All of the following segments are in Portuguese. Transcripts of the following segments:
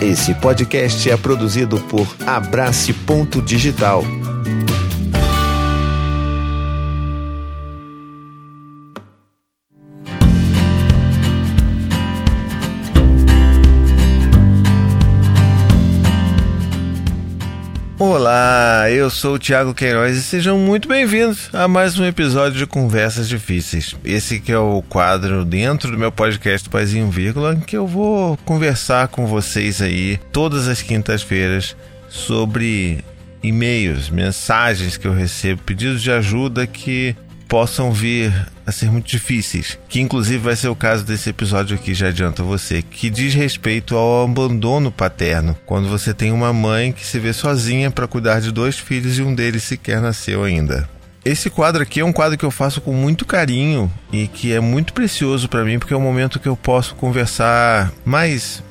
Esse podcast é produzido por Abrace Ponto Digital. Olá, eu sou o Thiago Queiroz e sejam muito bem-vindos a mais um episódio de Conversas Difíceis. Esse que é o quadro dentro do meu podcast Paizinho Vírgula, em que eu vou conversar com vocês aí todas as quintas-feiras sobre e-mails, mensagens que eu recebo, pedidos de ajuda que possam vir a ser muito difíceis, que inclusive vai ser o caso desse episódio aqui, já adianto a você, que diz respeito ao abandono paterno, quando você tem uma mãe que se vê sozinha para cuidar de dois filhos e um deles sequer nasceu ainda. Esse quadro aqui é um quadro que eu faço com muito carinho e que é muito precioso para mim porque é um momento que eu posso conversar mais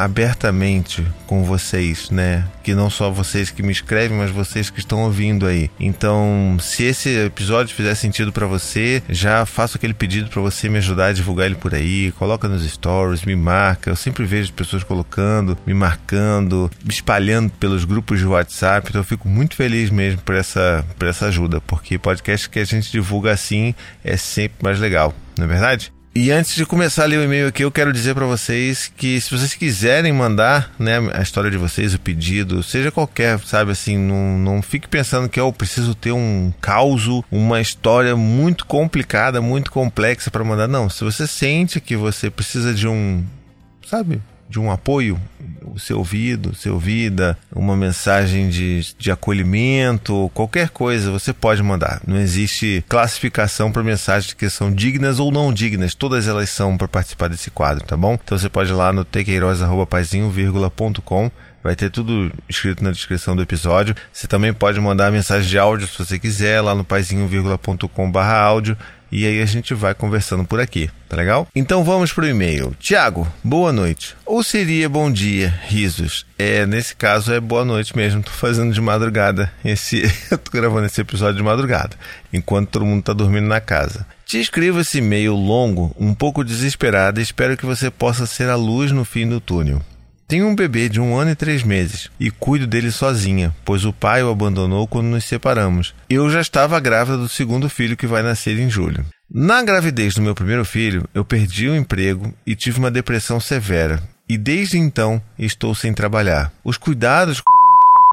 abertamente com vocês, né? Que não só vocês que me escrevem, mas vocês que estão ouvindo aí. Então, se esse episódio fizer sentido para você, já faço aquele pedido para você me ajudar a divulgar ele por aí, coloca nos stories, me marca. Eu sempre vejo pessoas colocando, me marcando, me espalhando pelos grupos de WhatsApp. Então, eu fico muito feliz mesmo por essa, por essa ajuda, porque podcast que a gente divulga assim é sempre mais legal, não é verdade? E antes de começar a ler o e-mail aqui, eu quero dizer para vocês que se vocês quiserem mandar né, a história de vocês, o pedido, seja qualquer, sabe assim, não, não fique pensando que eu preciso ter um caos, uma história muito complicada, muito complexa para mandar. Não, se você sente que você precisa de um, sabe, de um apoio, o seu ouvido, ser ouvida, uma mensagem de, de acolhimento, qualquer coisa você pode mandar. Não existe classificação para mensagens que são dignas ou não dignas. Todas elas são para participar desse quadro, tá bom? Então você pode ir lá no tequeiroz.paizinho.com Vai ter tudo escrito na descrição do episódio. Você também pode mandar mensagem de áudio se você quiser lá no paizinho.com/áudio e aí a gente vai conversando por aqui, tá legal? Então vamos pro e-mail. Tiago, boa noite. Ou seria bom dia, risos? É, nesse caso é boa noite mesmo. Tô fazendo de madrugada esse. Eu tô gravando esse episódio de madrugada, enquanto todo mundo tá dormindo na casa. Te escrevo esse e-mail longo, um pouco desesperado e espero que você possa ser a luz no fim do túnel. Tenho um bebê de um ano e três meses e cuido dele sozinha, pois o pai o abandonou quando nos separamos. Eu já estava grávida do segundo filho que vai nascer em julho. Na gravidez do meu primeiro filho, eu perdi o emprego e tive uma depressão severa. E desde então estou sem trabalhar. Os cuidados com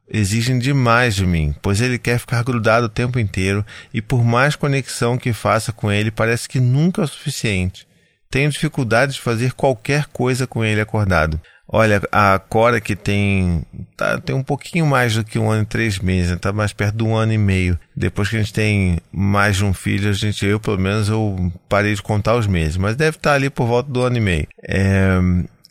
exigem demais de mim, pois ele quer ficar grudado o tempo inteiro e por mais conexão que faça com ele, parece que nunca é o suficiente. Tenho dificuldade de fazer qualquer coisa com ele acordado. Olha, a Cora que tem tá, tem um pouquinho mais do que um ano e três meses, está mais perto de um ano e meio. Depois que a gente tem mais de um filho, a gente, eu pelo menos, eu parei de contar os meses, mas deve estar tá ali por volta do ano e meio. É,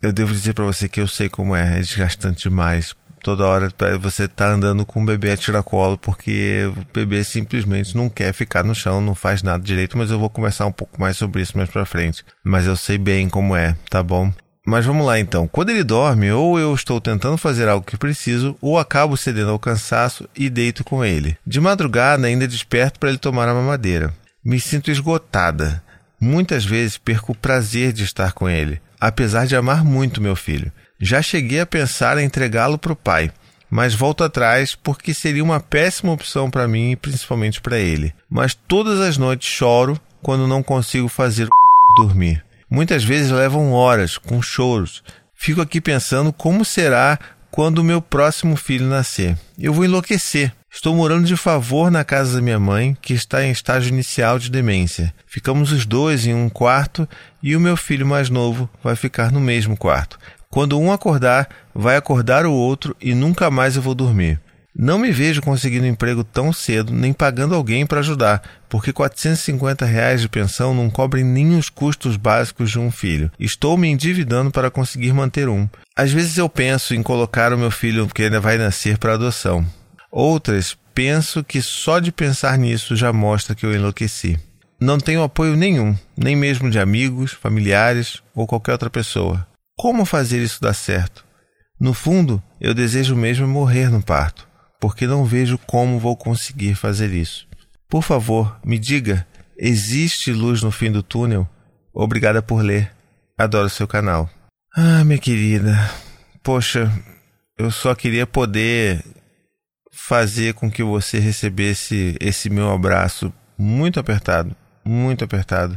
eu devo dizer para você que eu sei como é, é desgastante demais. Toda hora você tá andando com o bebê a tiracolo porque o bebê simplesmente não quer ficar no chão, não faz nada direito, mas eu vou conversar um pouco mais sobre isso mais pra frente. Mas eu sei bem como é, tá bom? Mas vamos lá então. Quando ele dorme, ou eu estou tentando fazer algo que preciso, ou acabo cedendo ao cansaço e deito com ele. De madrugada, ainda desperto para ele tomar a mamadeira. Me sinto esgotada. Muitas vezes perco o prazer de estar com ele, apesar de amar muito meu filho. Já cheguei a pensar em entregá-lo para o pai, mas volto atrás porque seria uma péssima opção para mim e principalmente para ele. Mas todas as noites choro quando não consigo fazer o dormir. Muitas vezes levam horas, com choros. Fico aqui pensando como será quando o meu próximo filho nascer. Eu vou enlouquecer. Estou morando de favor na casa da minha mãe, que está em estágio inicial de demência. Ficamos os dois em um quarto e o meu filho mais novo vai ficar no mesmo quarto. Quando um acordar, vai acordar o outro e nunca mais eu vou dormir. Não me vejo conseguindo emprego tão cedo, nem pagando alguém para ajudar, porque 450 reais de pensão não cobrem nem os custos básicos de um filho. Estou me endividando para conseguir manter um. Às vezes eu penso em colocar o meu filho que ainda vai nascer para adoção. Outras, penso que só de pensar nisso já mostra que eu enlouqueci. Não tenho apoio nenhum, nem mesmo de amigos, familiares ou qualquer outra pessoa. Como fazer isso dar certo? No fundo, eu desejo mesmo morrer no parto porque não vejo como vou conseguir fazer isso. Por favor, me diga: existe luz no fim do túnel? Obrigada por ler. Adoro seu canal. Ah, minha querida, poxa, eu só queria poder fazer com que você recebesse esse meu abraço muito apertado, muito apertado,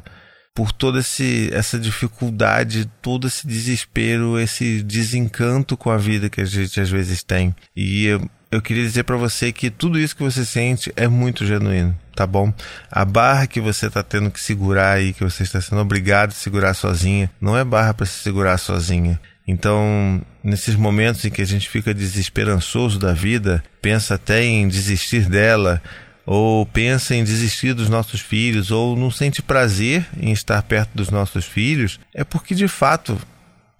por toda esse, essa dificuldade, todo esse desespero, esse desencanto com a vida que a gente às vezes tem. E eu, queria dizer para você que tudo isso que você sente é muito genuíno, tá bom? A barra que você está tendo que segurar aí, que você está sendo obrigado a segurar sozinha, não é barra para se segurar sozinha. Então, nesses momentos em que a gente fica desesperançoso da vida, pensa até em desistir dela, ou pensa em desistir dos nossos filhos, ou não sente prazer em estar perto dos nossos filhos, é porque de fato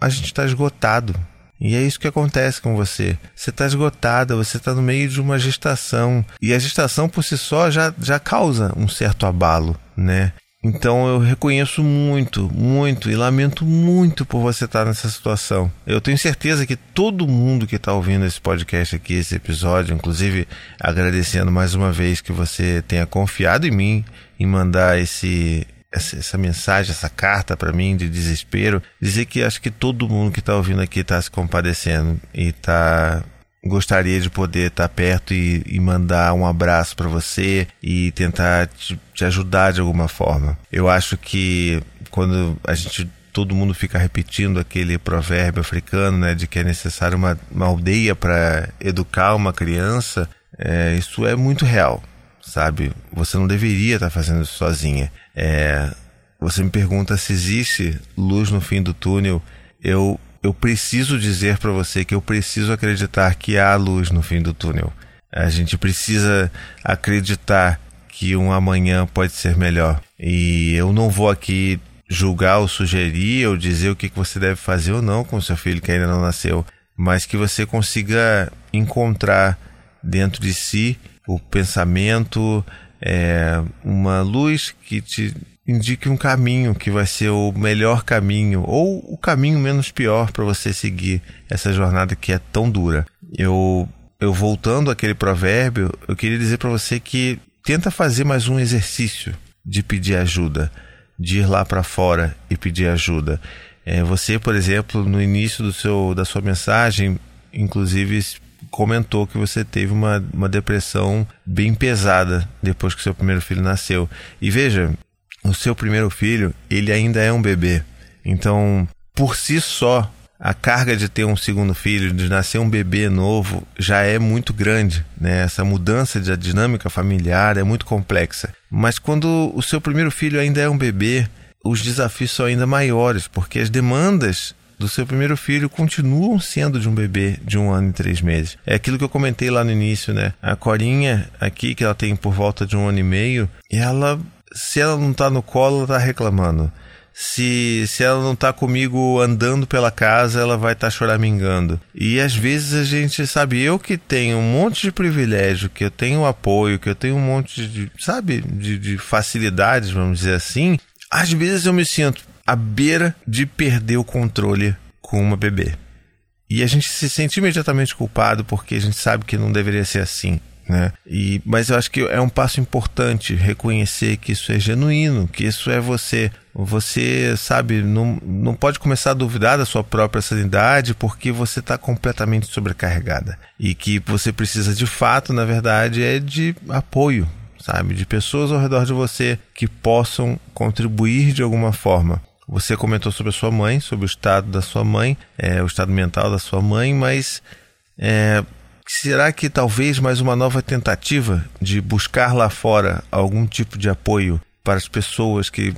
a gente está esgotado. E é isso que acontece com você. Você está esgotada, você está no meio de uma gestação. E a gestação por si só já, já causa um certo abalo, né? Então eu reconheço muito, muito e lamento muito por você estar nessa situação. Eu tenho certeza que todo mundo que está ouvindo esse podcast aqui, esse episódio, inclusive agradecendo mais uma vez que você tenha confiado em mim em mandar esse essa, essa mensagem, essa carta para mim de desespero, dizer que acho que todo mundo que está ouvindo aqui está se compadecendo e está gostaria de poder estar perto e, e mandar um abraço para você e tentar te, te, ajudar de alguma forma. Eu acho que quando a gente todo mundo fica repetindo aquele provérbio africano, né, de que é necessário uma, uma aldeia para educar uma criança, é, isso é muito real, sabe? Você não deveria estar fazendo isso sozinha. É, você me pergunta se existe luz no fim do túnel. Eu eu preciso dizer para você que eu preciso acreditar que há luz no fim do túnel. A gente precisa acreditar que um amanhã pode ser melhor. E eu não vou aqui julgar ou sugerir ou dizer o que você deve fazer ou não com seu filho que ainda não nasceu, mas que você consiga encontrar dentro de si o pensamento, é, uma luz que te indique um caminho que vai ser o melhor caminho ou o caminho menos pior para você seguir essa jornada que é tão dura. Eu eu voltando àquele provérbio, eu queria dizer para você que tenta fazer mais um exercício de pedir ajuda, de ir lá para fora e pedir ajuda. É, você, por exemplo, no início do seu da sua mensagem, inclusive comentou que você teve uma, uma depressão bem pesada depois que seu primeiro filho nasceu. E veja, o seu primeiro filho, ele ainda é um bebê. Então, por si só, a carga de ter um segundo filho, de nascer um bebê novo, já é muito grande. Né? Essa mudança de dinâmica familiar é muito complexa. Mas quando o seu primeiro filho ainda é um bebê, os desafios são ainda maiores, porque as demandas do seu primeiro filho continuam sendo de um bebê de um ano e três meses. É aquilo que eu comentei lá no início, né? A Corinha, aqui, que ela tem por volta de um ano e meio, ela se ela não tá no colo, ela tá reclamando. Se, se ela não tá comigo andando pela casa, ela vai estar tá choramingando. E às vezes a gente, sabe, eu que tenho um monte de privilégio, que eu tenho apoio, que eu tenho um monte de, sabe, de, de facilidades, vamos dizer assim, às vezes eu me sinto à beira de perder o controle com uma bebê. E a gente se sente imediatamente culpado porque a gente sabe que não deveria ser assim né? E, mas eu acho que é um passo importante reconhecer que isso é genuíno, que isso é você. Você, sabe, não, não pode começar a duvidar da sua própria sanidade porque você está completamente sobrecarregada. E que você precisa de fato, na verdade, é de apoio, sabe? De pessoas ao redor de você que possam contribuir de alguma forma. Você comentou sobre a sua mãe, sobre o estado da sua mãe, é, o estado mental da sua mãe, mas é, Será que talvez mais uma nova tentativa de buscar lá fora algum tipo de apoio para as pessoas que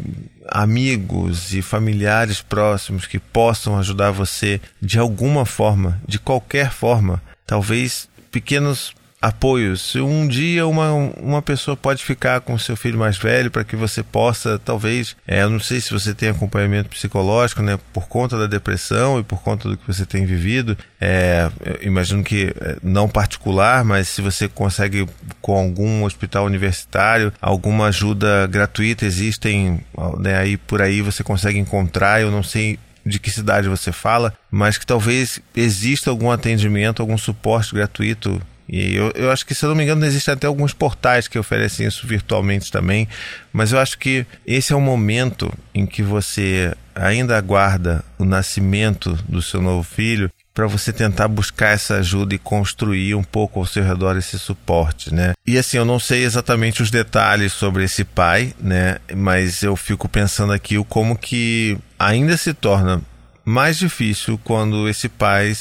amigos e familiares próximos que possam ajudar você de alguma forma, de qualquer forma, talvez pequenos apoios. Um dia uma, uma pessoa pode ficar com seu filho mais velho para que você possa, talvez, é, eu não sei se você tem acompanhamento psicológico, né, por conta da depressão e por conta do que você tem vivido, é, imagino que é, não particular, mas se você consegue com algum hospital universitário, alguma ajuda gratuita existem, né, aí por aí você consegue encontrar, eu não sei de que cidade você fala, mas que talvez exista algum atendimento, algum suporte gratuito e eu, eu acho que, se eu não me engano, existem até alguns portais que oferecem isso virtualmente também. Mas eu acho que esse é o momento em que você ainda aguarda o nascimento do seu novo filho para você tentar buscar essa ajuda e construir um pouco ao seu redor esse suporte, né? E assim, eu não sei exatamente os detalhes sobre esse pai, né? Mas eu fico pensando aqui o como que ainda se torna mais difícil quando esse pai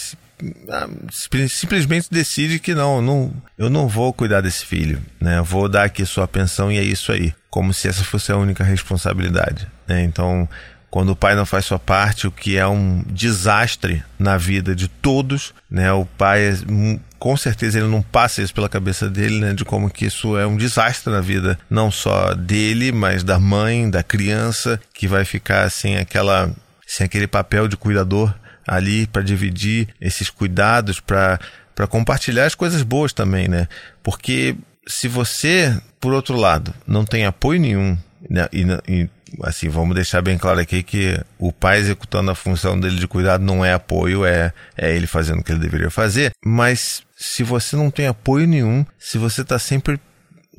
simplesmente decide que não, não, eu não vou cuidar desse filho, né? Eu vou dar aqui sua pensão e é isso aí, como se essa fosse a única responsabilidade, né? Então, quando o pai não faz sua parte, o que é um desastre na vida de todos, né? O pai, hum, com certeza, ele não passa isso pela cabeça dele, né? De como que isso é um desastre na vida, não só dele, mas da mãe, da criança, que vai ficar sem aquela, sem aquele papel de cuidador ali para dividir esses cuidados, para compartilhar as coisas boas também, né? Porque se você, por outro lado, não tem apoio nenhum né? e, e assim, vamos deixar bem claro aqui que o pai executando a função dele de cuidado não é apoio, é, é ele fazendo o que ele deveria fazer. Mas se você não tem apoio nenhum, se você está sempre,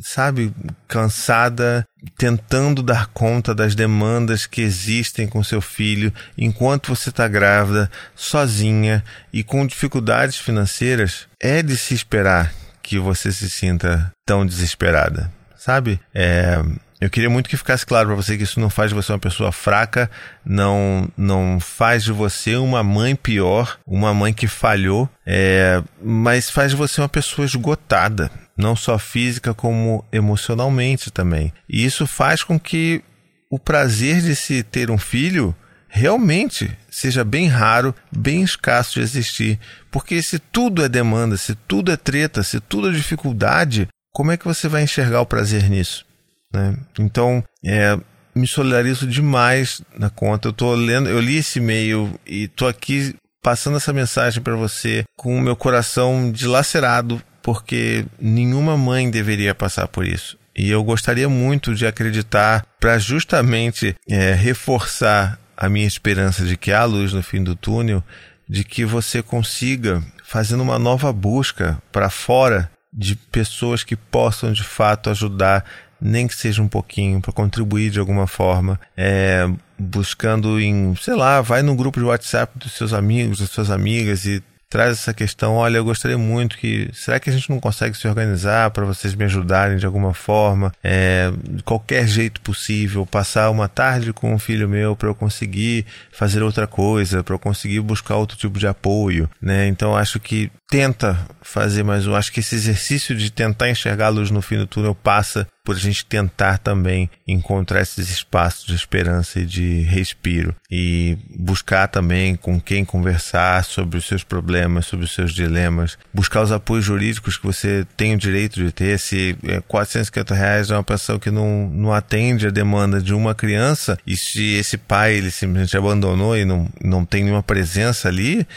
sabe, cansada, tentando dar conta das demandas que existem com seu filho enquanto você está grávida, sozinha e com dificuldades financeiras, é de se esperar que você se sinta tão desesperada, sabe? É eu queria muito que ficasse claro para você que isso não faz de você uma pessoa fraca, não não faz de você uma mãe pior, uma mãe que falhou, é, mas faz de você uma pessoa esgotada, não só física como emocionalmente também. E isso faz com que o prazer de se ter um filho realmente seja bem raro, bem escasso de existir. Porque se tudo é demanda, se tudo é treta, se tudo é dificuldade, como é que você vai enxergar o prazer nisso? Né? Então, é, me solidarizo demais na conta. Eu tô lendo, eu li esse e-mail e tô aqui passando essa mensagem para você com o meu coração dilacerado, porque nenhuma mãe deveria passar por isso. E eu gostaria muito de acreditar para justamente é, reforçar a minha esperança de que há luz no fim do túnel, de que você consiga, fazendo uma nova busca para fora de pessoas que possam de fato ajudar nem que seja um pouquinho, para contribuir de alguma forma, é, buscando em, sei lá, vai no grupo de WhatsApp dos seus amigos, das suas amigas e traz essa questão, olha, eu gostaria muito que, será que a gente não consegue se organizar para vocês me ajudarem de alguma forma, é, de qualquer jeito possível, passar uma tarde com um filho meu para eu conseguir fazer outra coisa, para eu conseguir buscar outro tipo de apoio, né? Então acho que tenta fazer mais um, acho que esse exercício de tentar luz no fim do túnel passa por a gente tentar também encontrar esses espaços de esperança e de respiro e buscar também com quem conversar sobre os seus problemas, sobre os seus dilemas, buscar os apoios jurídicos que você tem o direito de ter. Se 450 é, reais é uma pensão que não, não atende a demanda de uma criança e se esse pai ele simplesmente abandonou e não, não tem nenhuma presença ali,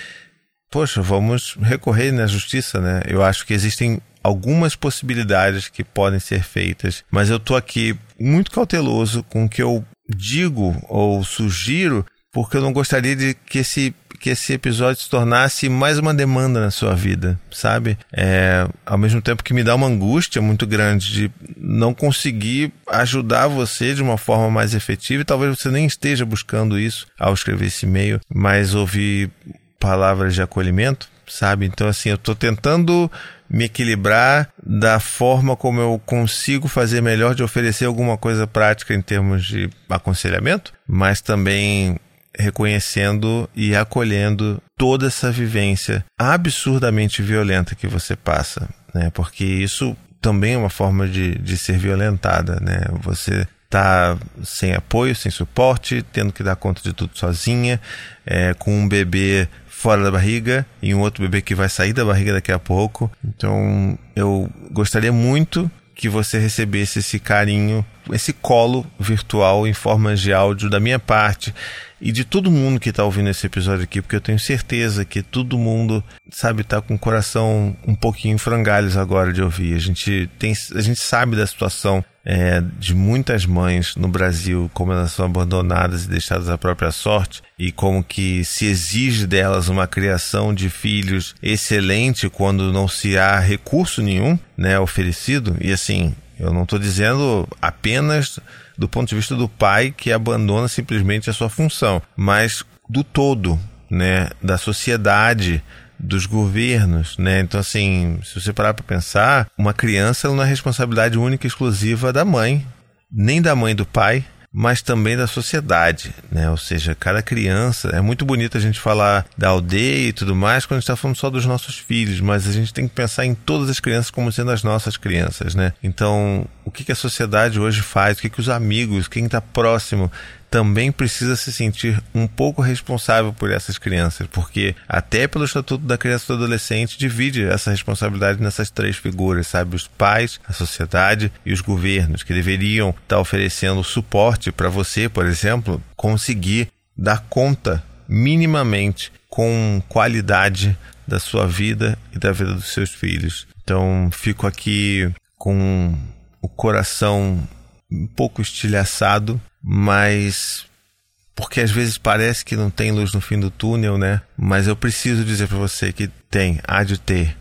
poxa, vamos recorrer na justiça, né? Eu acho que existem algumas possibilidades que podem ser feitas, mas eu estou aqui muito cauteloso com o que eu digo ou sugiro, porque eu não gostaria de que esse que esse episódio se tornasse mais uma demanda na sua vida, sabe? É, ao mesmo tempo que me dá uma angústia muito grande de não conseguir ajudar você de uma forma mais efetiva e talvez você nem esteja buscando isso ao escrever esse e-mail, mas ouvir palavras de acolhimento, sabe? Então, assim, eu estou tentando me equilibrar da forma como eu consigo fazer melhor de oferecer alguma coisa prática em termos de aconselhamento, mas também reconhecendo e acolhendo toda essa vivência absurdamente violenta que você passa, né? Porque isso também é uma forma de, de ser violentada, né? Você tá sem apoio, sem suporte, tendo que dar conta de tudo sozinha, é, com um bebê fora da barriga e um outro bebê que vai sair da barriga daqui a pouco. Então, eu gostaria muito que você recebesse esse carinho, esse colo virtual em forma de áudio da minha parte e de todo mundo que está ouvindo esse episódio aqui, porque eu tenho certeza que todo mundo, sabe, está com o coração um pouquinho frangalhos agora de ouvir. A gente tem, a gente sabe da situação é, de muitas mães no Brasil, como elas são abandonadas e deixadas à própria sorte, e como que se exige delas uma criação de filhos excelente quando não se há recurso nenhum né, oferecido. E assim, eu não estou dizendo apenas do ponto de vista do pai que abandona simplesmente a sua função, mas do todo, né, da sociedade, dos governos, né? Então, assim, se você parar para pensar, uma criança não é responsabilidade única e exclusiva da mãe, nem da mãe do pai, mas também da sociedade, né? Ou seja, cada criança. É muito bonito a gente falar da aldeia e tudo mais quando está falando só dos nossos filhos, mas a gente tem que pensar em todas as crianças como sendo as nossas crianças, né? Então, o que, que a sociedade hoje faz? O que, que os amigos, quem está próximo também precisa se sentir um pouco responsável por essas crianças, porque até pelo Estatuto da Criança e do Adolescente divide essa responsabilidade nessas três figuras, sabe? Os pais, a sociedade e os governos, que deveriam estar oferecendo suporte para você, por exemplo, conseguir dar conta minimamente com qualidade da sua vida e da vida dos seus filhos. Então, fico aqui com o coração um pouco estilhaçado, mas porque às vezes parece que não tem luz no fim do túnel, né? Mas eu preciso dizer para você que tem, há de ter,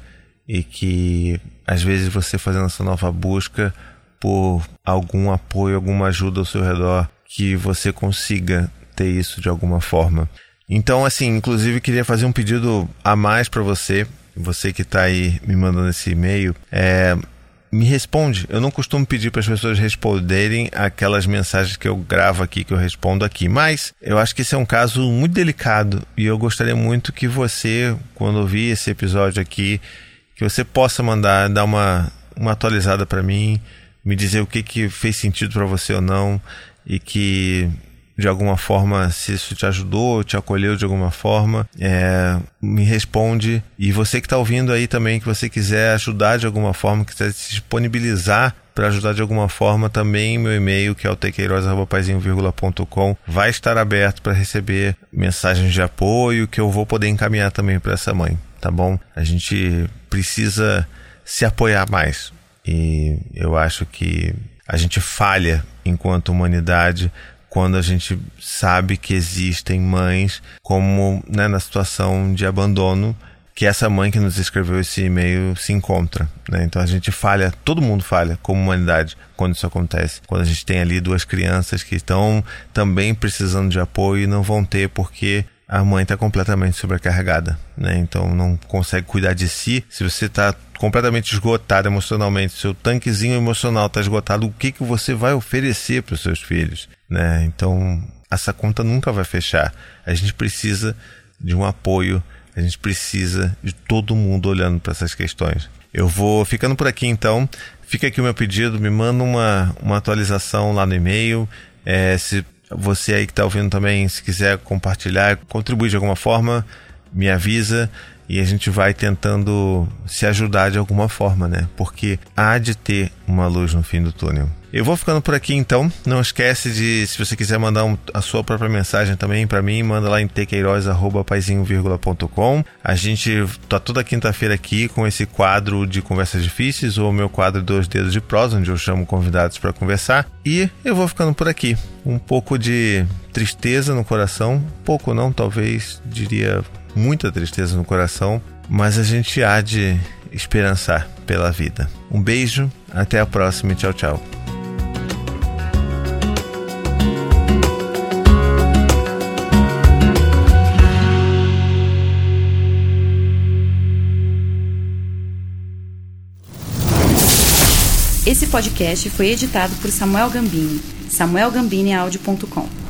e que às vezes você fazendo essa nova busca por algum apoio, alguma ajuda ao seu redor, que você consiga ter isso de alguma forma. Então, assim, inclusive queria fazer um pedido a mais para você, você que está aí me mandando esse e-mail. É, me responde. Eu não costumo pedir para as pessoas responderem aquelas mensagens que eu gravo aqui, que eu respondo aqui, mas eu acho que esse é um caso muito delicado e eu gostaria muito que você, quando ouvir esse episódio aqui, que você possa mandar, dar uma, uma atualizada para mim, me dizer o que, que fez sentido para você ou não e que de alguma forma, se isso te ajudou, te acolheu de alguma forma, é, me responde. E você que está ouvindo aí também, que você quiser ajudar de alguma forma, quiser se disponibilizar para ajudar de alguma forma, também meu e-mail, que é o tequeirosa.com, vai estar aberto para receber mensagens de apoio que eu vou poder encaminhar também para essa mãe, tá bom? A gente precisa se apoiar mais. E eu acho que a gente falha enquanto humanidade quando a gente sabe que existem mães como né, na situação de abandono que essa mãe que nos escreveu esse e-mail se encontra. Né? Então a gente falha, todo mundo falha como humanidade quando isso acontece. Quando a gente tem ali duas crianças que estão também precisando de apoio e não vão ter porque a mãe está completamente sobrecarregada, né? Então não consegue cuidar de si. Se você está completamente esgotado emocionalmente, seu tanquezinho emocional está esgotado, o que que você vai oferecer para os seus filhos, né? Então essa conta nunca vai fechar. A gente precisa de um apoio, a gente precisa de todo mundo olhando para essas questões. Eu vou ficando por aqui então. Fica aqui o meu pedido, me manda uma, uma atualização lá no e-mail. É, se você aí que está ouvindo também, se quiser compartilhar, contribuir de alguma forma, me avisa e a gente vai tentando se ajudar de alguma forma, né? Porque há de ter uma luz no fim do túnel. Eu vou ficando por aqui então. Não esquece de, se você quiser mandar um, a sua própria mensagem também para mim, manda lá em tequeiroz.paizinho.com. A gente tá toda quinta-feira aqui com esse quadro de conversas difíceis, ou meu quadro Dois Dedos de Prosa, onde eu chamo convidados para conversar. E eu vou ficando por aqui. Um pouco de tristeza no coração, pouco não, talvez diria muita tristeza no coração, mas a gente há de esperançar pela vida. Um beijo, até a próxima e tchau, tchau. Esse podcast foi editado por Samuel Gambini, samuelgambiniaudio.com.